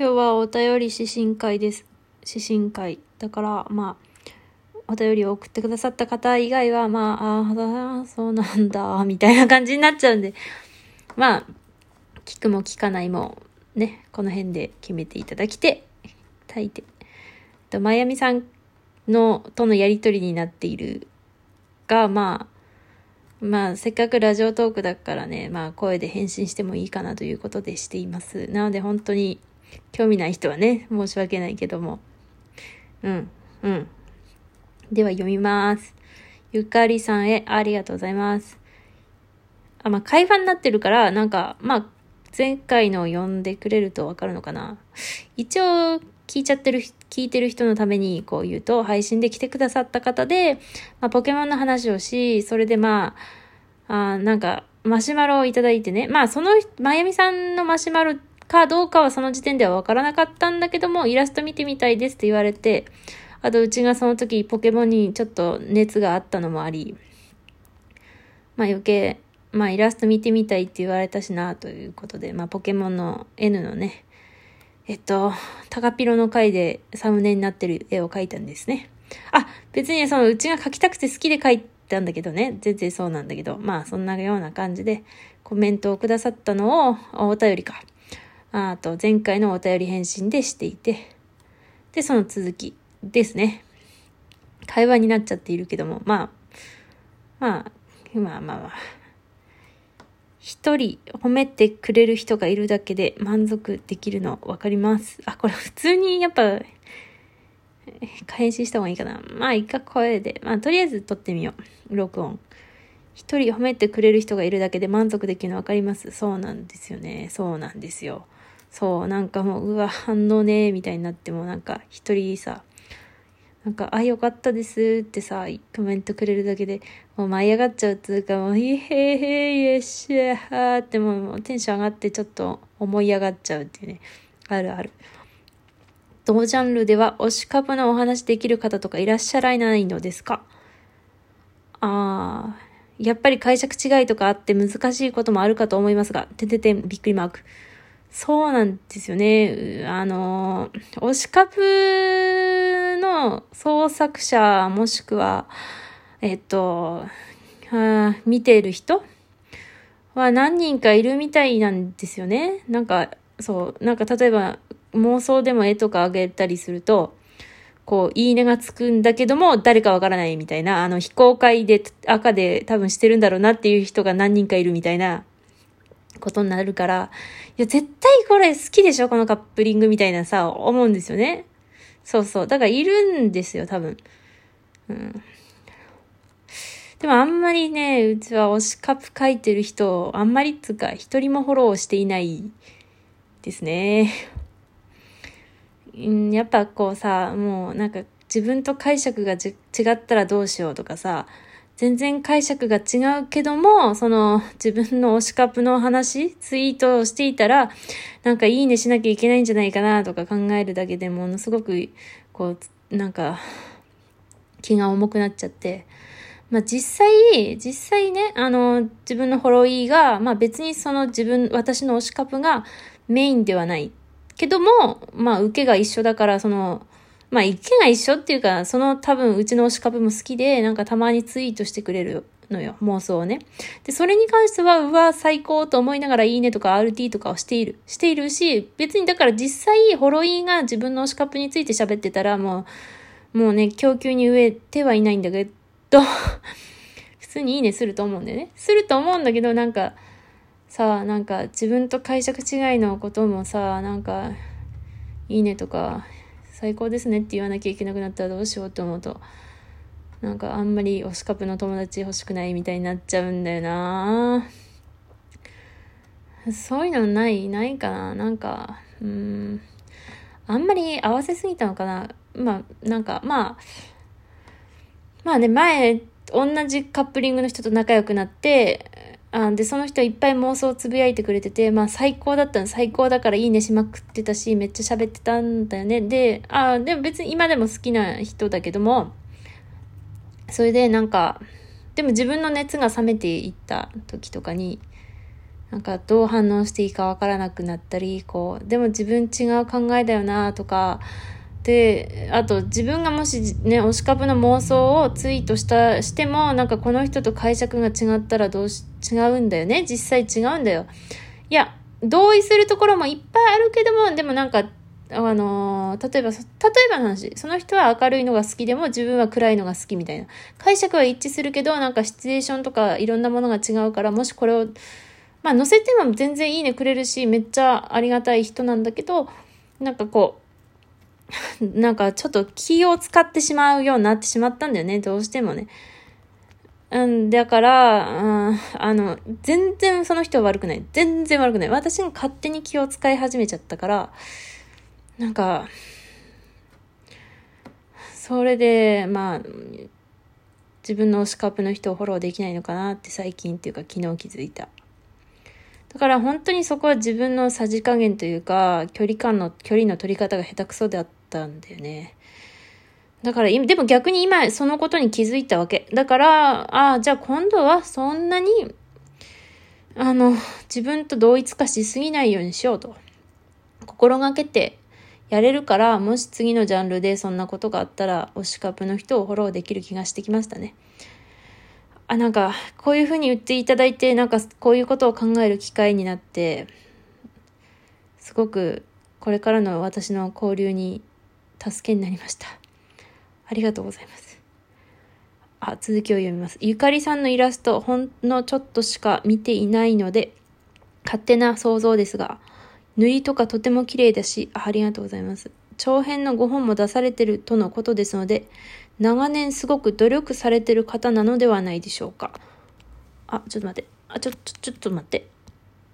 今日はお便り指針会です。指針会。だから、まあ、お便りを送ってくださった方以外は、まあ、ああ、そうなんだ、みたいな感じになっちゃうんで、まあ、聞くも聞かないも、ね、この辺で決めていただきて、たいて。と、まやみさんの、とのやりとりになっているが、まあ、まあ、せっかくラジオトークだからね、まあ、声で返信してもいいかなということでしています。なので、本当に、興味ない人はね、申し訳ないけども。うん、うん。では、読みます。ゆかりさんへ、ありがとうございます。あ、まあ、会話になってるから、なんか、まあ、前回の読んでくれるとわかるのかな。一応、聞いちゃってる、聞いてる人のためにこう言うと、配信で来てくださった方で、まあ、ポケモンの話をし、それでまあ、あなんか、マシュマロをいただいてね。まあ、その、まゆみさんのマシュマロかどうかはその時点ではわからなかったんだけども、イラスト見てみたいですって言われて、あと、うちがその時ポケモンにちょっと熱があったのもあり、まあ余計、まあイラスト見てみたいって言われたしな、ということで、まあポケモンの N のね、えっと、タカピロの回でサムネになってる絵を描いたんですね。あ、別にそのうちが描きたくて好きで描いたんだけどね、全然そうなんだけど、まあそんなような感じでコメントをくださったのを、お便りか。あと、前回のお便り返信でしていて、で、その続きですね。会話になっちゃっているけども、まあ、まあ、まあまあまあ。一人褒めてくれる人がいるだけで満足できるの分かります。あ、これ普通にやっぱ、返信した方がいいかな。まあ、一回声で。まあ、とりあえず撮ってみよう。録音。一人褒めてくれる人がいるだけで満足できるの分かります。そうなんですよね。そうなんですよ。そう、なんかもう、うわ、反応ねみたいになっても、なんか一人さ、なんか、あ、よかったですってさ、コメントくれるだけで、もう舞い上がっちゃうっていうか、もう、いへいへよっしゃーってもう、テンション上がってちょっと思い上がっちゃうっていうね。あるある。同ジャンルでは推し株のお話できる方とかいらっしゃらないのですか？あー、やっぱり解釈違いとかあって難しいこともあるかと思いますが、てててん、びっくりマーク。そうなんですよね。あの、推し株の創作者もしくは、えっと、あ見ている人は何人かいるみたいなんですよね。なんか、そう、なんか例えば妄想でも絵とかあげたりすると、こう、いいねがつくんだけども、誰かわからないみたいな、あの、非公開で赤で多分してるんだろうなっていう人が何人かいるみたいなことになるから、いや、絶対これ好きでしょこのカップリングみたいなさ、思うんですよね。そうそう。だからいるんですよ、多分。うん。でもあんまりね、うちは推しカップ書いてる人、あんまりっつうか、一人もフォローしていないですね。うん、やっぱこうさ、もうなんか自分と解釈が違ったらどうしようとかさ、全然解釈が違うけども、その自分の推しカップの話、ツイートをしていたら、なんかいいねしなきゃいけないんじゃないかなとか考えるだけでものすごく、こう、なんか、気が重くなっちゃって。まあ実際、実際ね、あの、自分のフォロイーが、まあ別にその自分、私の推しカップがメインではない。けども、まあ受けが一緒だから、その、まあ、意見が一緒っていうか、その多分うちの推し株も好きで、なんかたまにツイートしてくれるのよ、妄想をね。で、それに関しては、うわ、最高と思いながらいいねとか RT とかをしている。しているし、別にだから実際、ホロイーが自分の推し株について喋ってたら、もう、もうね、供給に植えてはいないんだけど、普通にいいねすると思うんだよね。すると思うんだけど、なんか、さあ、なんか自分と解釈違いのこともさ、なんか、いいねとか、最高ですねって言わなきゃいけなくなったらどうしようって思うと、なんかあんまり推しカップの友達欲しくないみたいになっちゃうんだよな。そういうのないないかな。なんか、うん、あんまり合わせすぎたのかな。まあ、なんか、まあ、まあね、前、同じカップリングの人と仲良くなって、あで、その人いっぱい妄想をつぶやいてくれてて、まあ最高だったの。最高だからいいねしまくってたし、めっちゃ喋ってたんだよね。で、あでも別に今でも好きな人だけども、それでなんか、でも自分の熱が冷めていった時とかに、なんかどう反応していいかわからなくなったり、こう、でも自分違う考えだよなとか、で、あと自分がもしね、推し株の妄想をツイートした、しても、なんかこの人と解釈が違ったらどうし、違うんだよね？実際違うんだよ。いや、同意するところもいっぱいあるけども、でもなんか、あのー、例えば、例えばの話、その人は明るいのが好きでも自分は暗いのが好きみたいな。解釈は一致するけど、なんかシチュエーションとかいろんなものが違うから、もしこれを、まあ載せても全然いいねくれるし、めっちゃありがたい人なんだけど、なんかこう、なんかちょっと気を使ってしまうようになってしまったんだよね、どうしてもね。うん、だから、うん、あの、全然その人は悪くない。全然悪くない。私が勝手に気を使い始めちゃったから、なんか、それで、まあ、自分の推しカップの人をフォローできないのかなって最近っていうか昨日気づいた。だから本当にそこは自分のさじ加減というか、距離感の、距離の取り方が下手くそであったんだよね。だからでも逆に今そのことに気づいたわけ。だから、ああ、じゃあ今度はそんなに、あの、自分と同一化しすぎないようにしようと。心がけてやれるから、もし次のジャンルでそんなことがあったら、推しカップの人をフォローできる気がしてきましたね。あ、なんか、こういうふうに言っていただいて、なんか、こういうことを考える機会になって、すごく、これからの私の交流に助けになりました。ありがとうございます。あ、続きを読みます。ゆかりさんのイラスト、ほんのちょっとしか見ていないので、勝手な想像ですが、塗りとかとても綺麗だしあ、りがとうございます。長編の5本も出されてるとのことですので、長年すごく努力されてる方なのではないでしょうか。あ、ちょっと待って。あ、ちょ、ちょ、ちょっと待って。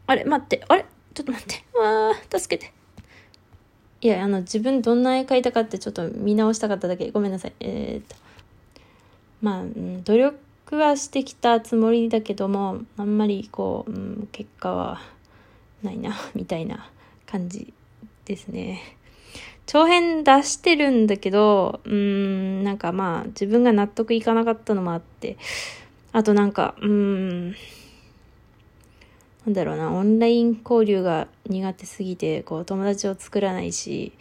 あれ、待って。あれ？ちょっと待って。わー、助けて。いや、あの、自分どんな絵描いたかってちょっと見直したかっただけ。ごめんなさい。えー、っと。まあ、うん、努力はしてきたつもりだけども、あんまりこう、うん、結果はないな、みたいな感じですね。長編出してるんだけど、うーん、なんかまあ、自分が納得いかなかったのもあって、あとなんか、うん、なんだろうな、オンライン交流が苦手すぎて、こう、友達を作らないし、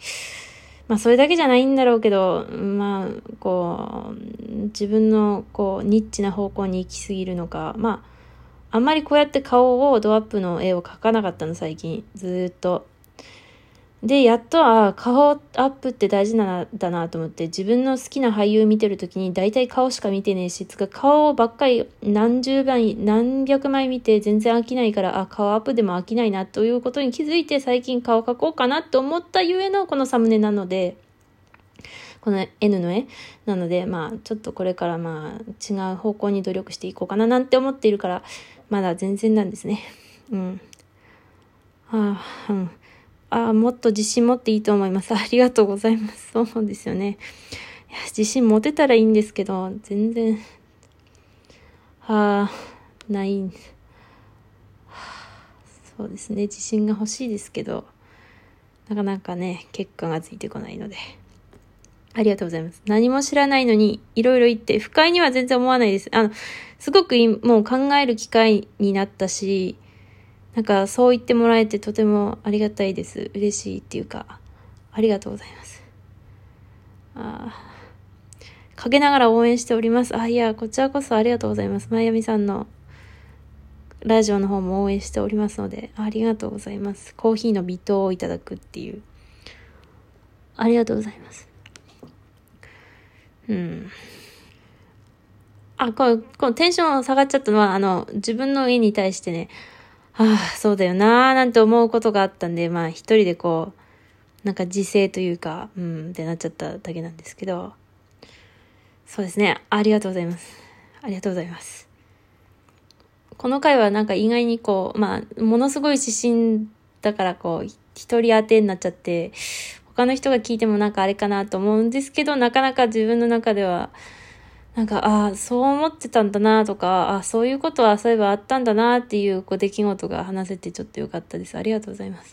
まあ、それだけじゃないんだろうけど、まあ、こう、自分の、こう、ニッチな方向に行きすぎるのか、まあ、あんまりこうやって顔をドアップの絵を描かなかったの、最近。ずっと。で、やっと、あ顔アップって大事なんだなと思って、自分の好きな俳優見てるときに大体顔しか見てねえし、つか顔ばっかり何十倍、何百枚見て全然飽きないから、あ、顔アップでも飽きないなということに気づいて最近顔描こうかなと思ったゆえのこのサムネなので、この N の絵なので、まあ、ちょっとこれからまあ、違う方向に努力していこうかななんて思っているから、まだ全然なんですね。うん。ああ、うん。あもっと自信持っていいと思います。ありがとうございます。そうですよね。いや、自信持てたらいいんですけど、全然、はあ、ない、はあ、そうですね。自信が欲しいですけど、なかなかね、結果がついてこないので。ありがとうございます。何も知らないのに、いろいろ言って、不快には全然思わないです。あの、すごくもう考える機会になったし、なんかそう言ってもらえてとてもありがたいです。嬉しいっていうか、ありがとうございます。ああ。陰ながら応援しております。あ、いや、こちらこそありがとうございます。まやみさんのラジオの方も応援しておりますので、ありがとうございます。コーヒーの微糖をいただくっていう。ありがとうございます。うん。あ、この、このテンション下がっちゃったのは、あの、自分の絵に対してね、ああ、そうだよなーなんて思うことがあったんで、まあ一人でこう、なんか自制というか、うんってなっちゃっただけなんですけど、そうですね。ありがとうございます。ありがとうございます。この回はなんか意外にこう、まあ、ものすごい指針だからこう、一人当てになっちゃって、他の人が聞いてもなんかあれかなと思うんですけど、なかなか自分の中では、なんか、ああ、そう思ってたんだなとか、ああそういうことはそういえばあったんだなっていうこう出来事が話せてちょっとよかったです。ありがとうございます。